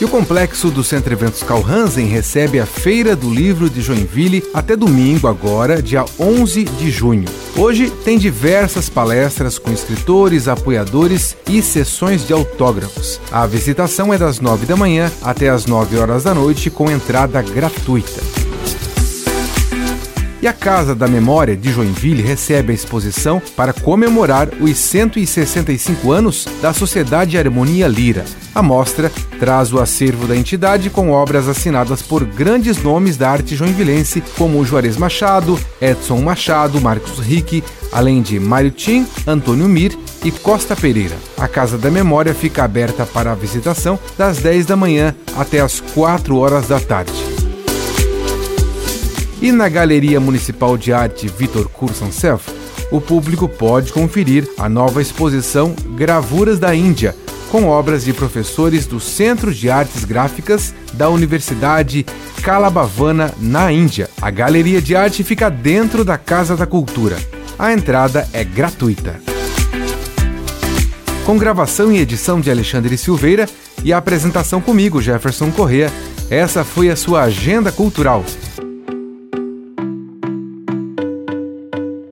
E o complexo do Centro Eventos Calhansen recebe a Feira do Livro de Joinville até domingo, agora, dia 11 de junho. Hoje tem diversas palestras com escritores, apoiadores e sessões de autógrafos. A visitação é das 9 da manhã até as 9 horas da noite, com entrada gratuita. E a Casa da Memória de Joinville recebe a exposição para comemorar os 165 anos da Sociedade Harmonia Lira. A mostra traz o acervo da entidade com obras assinadas por grandes nomes da arte joinvilense, como Juarez Machado, Edson Machado, Marcos Rick, além de Mário Tim, Antônio Mir e Costa Pereira. A Casa da Memória fica aberta para a visitação das 10 da manhã até as 4 horas da tarde. E na Galeria Municipal de Arte Vitor Kursanself, o público pode conferir a nova exposição Gravuras da Índia, com obras de professores do Centro de Artes Gráficas da Universidade Kalabhavana, na Índia. A galeria de arte fica dentro da Casa da Cultura. A entrada é gratuita. Com gravação e edição de Alexandre Silveira e a apresentação comigo, Jefferson Correa, essa foi a sua agenda cultural